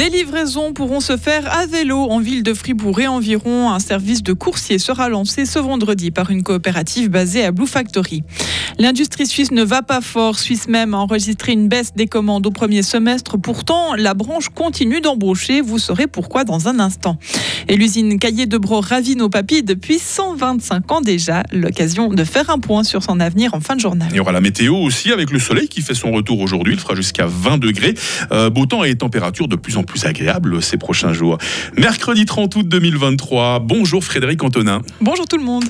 Des livraisons pourront se faire à vélo en ville de Fribourg et environ. Un service de coursier sera lancé ce vendredi par une coopérative basée à Blue Factory. L'industrie suisse ne va pas fort. Suisse même a enregistré une baisse des commandes au premier semestre. Pourtant, la branche continue d'embaucher. Vous saurez pourquoi dans un instant. Et l'usine Cahier de Bro ravine au papy depuis 125 ans déjà. L'occasion de faire un point sur son avenir en fin de journal. Il y aura la météo aussi avec le soleil qui fait son retour aujourd'hui. Il fera jusqu'à 20 degrés. Euh, beau temps et température de plus en plus agréables ces prochains jours. Mercredi 30 août 2023. Bonjour Frédéric Antonin. Bonjour tout le monde.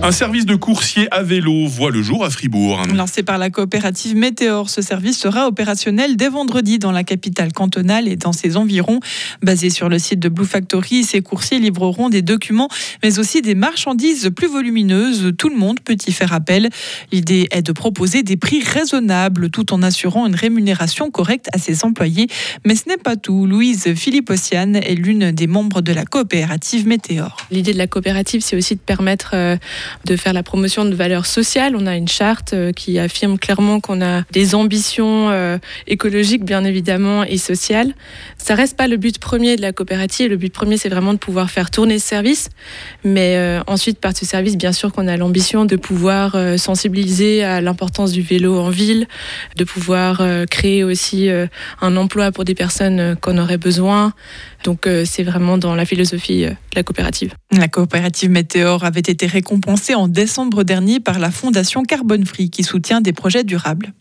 Un service de coursier à vélo voit le jour à Fribourg. Lancé par la coopérative Météor, ce service sera opérationnel dès vendredi dans la capitale cantonale et dans ses environs. Basé sur le site de Blue Factory, ces coursiers livreront des documents, mais aussi des marchandises plus volumineuses. Tout le monde peut y faire appel. L'idée est de proposer des prix raisonnables tout en assurant une rémunération correcte à ses employés. Mais ce n'est pas tout. Louise Philippe-Ossiane est l'une des membres de la coopérative Météor. L'idée de la coopérative, c'est aussi de permettre euh, de faire la promotion de valeurs sociales. On a une charte euh, qui affirme clairement qu'on a des ambitions euh, écologiques, bien évidemment, et sociales. Ça reste pas le but premier de la coopérative. Le but premier, c'est vraiment de pouvoir faire tourner ce service. Mais euh, ensuite, par ce service, bien sûr qu'on a l'ambition de pouvoir sensibiliser à l'importance du vélo en ville, de pouvoir créer aussi un emploi pour des personnes qu'on aurait besoin. Donc, c'est vraiment dans la philosophie de la coopérative. La coopérative Météor avait été récompensée en décembre dernier par la Fondation Carbone Free qui soutient des projets durables.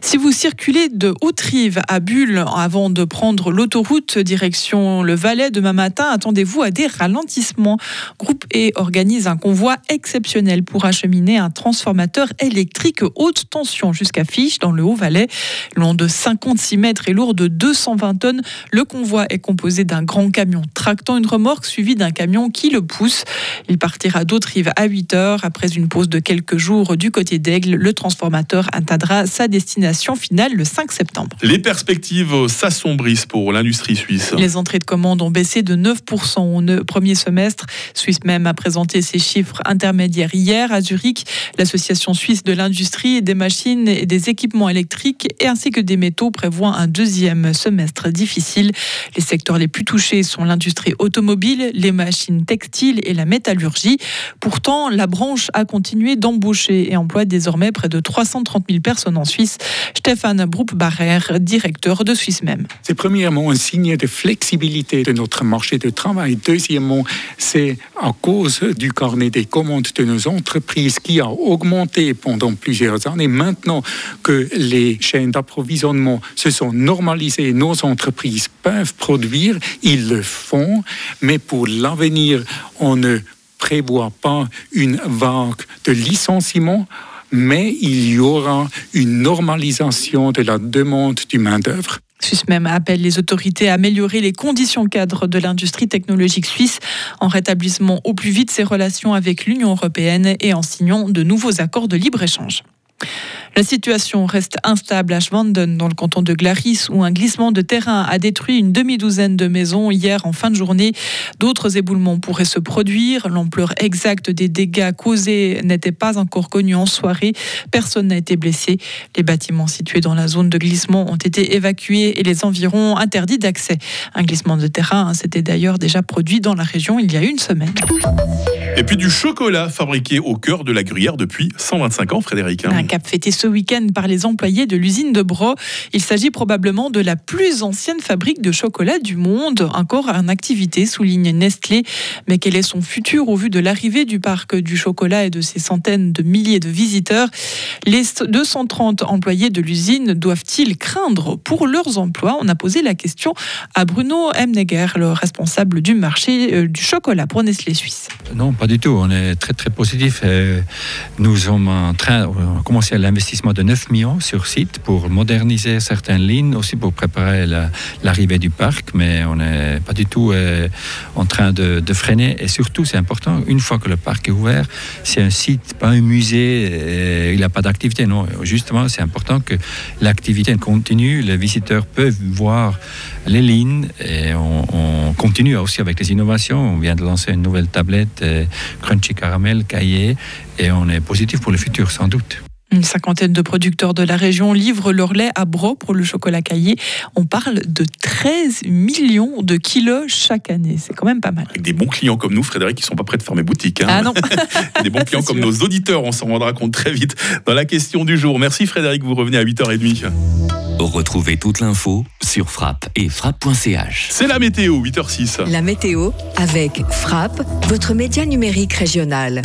Si vous circulez de Haute-Rive à Bulle avant de prendre l'autoroute direction le Valais demain matin, attendez-vous à des ralentissements. Groupe E organise un convoi exceptionnel pour acheminer un transformateur électrique haute tension jusqu'à Fiche dans le Haut-Valais. Long de 56 mètres et lourd de 220 tonnes, le convoi est composé d'un grand camion tractant une remorque suivi d'un camion qui le pousse. Il partira d'Haute-Rive à 8 heures. Après une pause de quelques jours du côté d'Aigle, le transformateur atteindra sa destination finale le 5 septembre. Les perspectives s'assombrissent pour l'industrie suisse. Les entrées de commandes ont baissé de 9% au premier semestre. Suisse même a présenté ses chiffres intermédiaires hier à Zurich. L'association suisse de l'industrie des machines et des équipements électriques et ainsi que des métaux prévoit un deuxième semestre difficile. Les secteurs les plus touchés sont l'industrie automobile, les machines textiles et la métallurgie. Pourtant, la branche a continué d'embaucher et emploie désormais près de 330 000 personnes en Suisse. Stéphane Broup-Barrer, directeur de Suisse même. C'est premièrement un signe de flexibilité de notre marché de travail. Deuxièmement, c'est à cause du carnet des commandes de nos entreprises qui a augmenté pendant plusieurs années. Maintenant que les chaînes d'approvisionnement se sont normalisées, nos entreprises peuvent produire, ils le font, mais pour l'avenir, on ne prévoit pas une vague de licenciements mais il y aura une normalisation de la demande du main-d'œuvre. Suisse même appelle les autorités à améliorer les conditions cadres de l'industrie technologique suisse en rétablissant au plus vite ses relations avec l'Union européenne et en signant de nouveaux accords de libre-échange. La situation reste instable à Schwanden, dans le canton de Glaris, où un glissement de terrain a détruit une demi-douzaine de maisons hier en fin de journée. D'autres éboulements pourraient se produire. L'ampleur exacte des dégâts causés n'était pas encore connue en soirée. Personne n'a été blessé. Les bâtiments situés dans la zone de glissement ont été évacués et les environs interdits d'accès. Un glissement de terrain s'était d'ailleurs déjà produit dans la région il y a une semaine. Et puis du chocolat fabriqué au cœur de la gruyère depuis 125 ans, Frédéric. Un cap fêté ce week-end par les employés de l'usine de Bro. Il s'agit probablement de la plus ancienne fabrique de chocolat du monde, encore en activité, souligne Nestlé. Mais quel est son futur au vu de l'arrivée du parc du chocolat et de ses centaines de milliers de visiteurs? Les 230 employés de l'usine doivent-ils craindre pour leurs emplois? On a posé la question à Bruno Emneger, le responsable du marché euh, du chocolat pour Nestlé Suisse. Non, pas du tout. On est très très positif. Nous sommes en train, commencé l'investissement de 9 millions sur site pour moderniser certaines lignes, aussi pour préparer l'arrivée du parc, mais on n'est pas du tout euh, en train de, freiner. Et surtout, c'est important, une fois que le parc est ouvert, c'est un site, pas un musée, euh, il n'y a pas d'activité. Non, justement, c'est important que l'activité continue. Les visiteurs peuvent voir les lignes et on, continue aussi avec les innovations. On vient de lancer une nouvelle tablette, euh, Crunchy Caramel, cahier, et on est positif pour le futur, sans doute. Une cinquantaine de producteurs de la région livrent leur lait à Bro pour le chocolat caillé. On parle de 13 millions de kilos chaque année. C'est quand même pas mal. Avec des bons clients comme nous, Frédéric, qui sont pas prêts de fermer boutique. Hein. Ah non. des bons clients comme nos auditeurs, on s'en rendra compte très vite dans la question du jour. Merci Frédéric, vous revenez à 8h30. Retrouvez toute l'info sur frappe et frappe.ch. C'est la météo, 8h06. La météo avec Frappe, votre média numérique régional.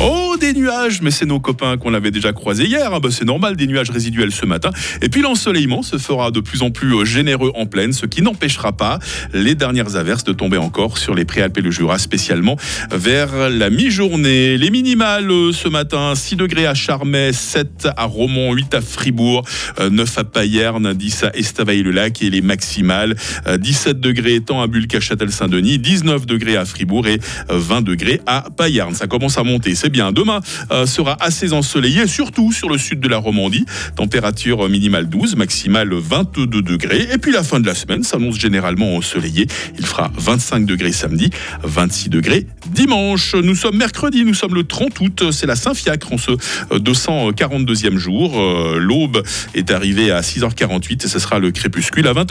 Oh, des nuages, mais c'est nos copains qu'on avait déjà croisés hier. Ah bah, c'est normal, des nuages résiduels ce matin. Et puis l'ensoleillement se fera de plus en plus euh, généreux en plaine, ce qui n'empêchera pas les dernières averses de tomber encore sur les Préalpes et le Jura, spécialement vers la mi-journée. Les minimales euh, ce matin, 6 degrés à Charmey, 7 à Romont, 8 à Fribourg, 9 euh, à Payerne, 10 à Estavayer-le-Lac et les maximales, 17 degrés tant à Bulles qu'à Châtel-Saint-Denis, 19 degrés à Fribourg et 20 degrés à Payerne. Ça commence à monter, c'est bien. Demain euh, sera assez ensoleillé, surtout sur le sud de la Romandie. Température minimale 12, maximale 22 degrés. Et puis la fin de la semaine s'annonce généralement ensoleillé. Il fera 25 degrés samedi, 26 degrés dimanche. Nous sommes mercredi, nous sommes le 30 août. C'est la Saint-Fiacre en ce 242e jour. Euh, l'aube est arrivée à 6h48 et ce sera le crépuscule à 20h.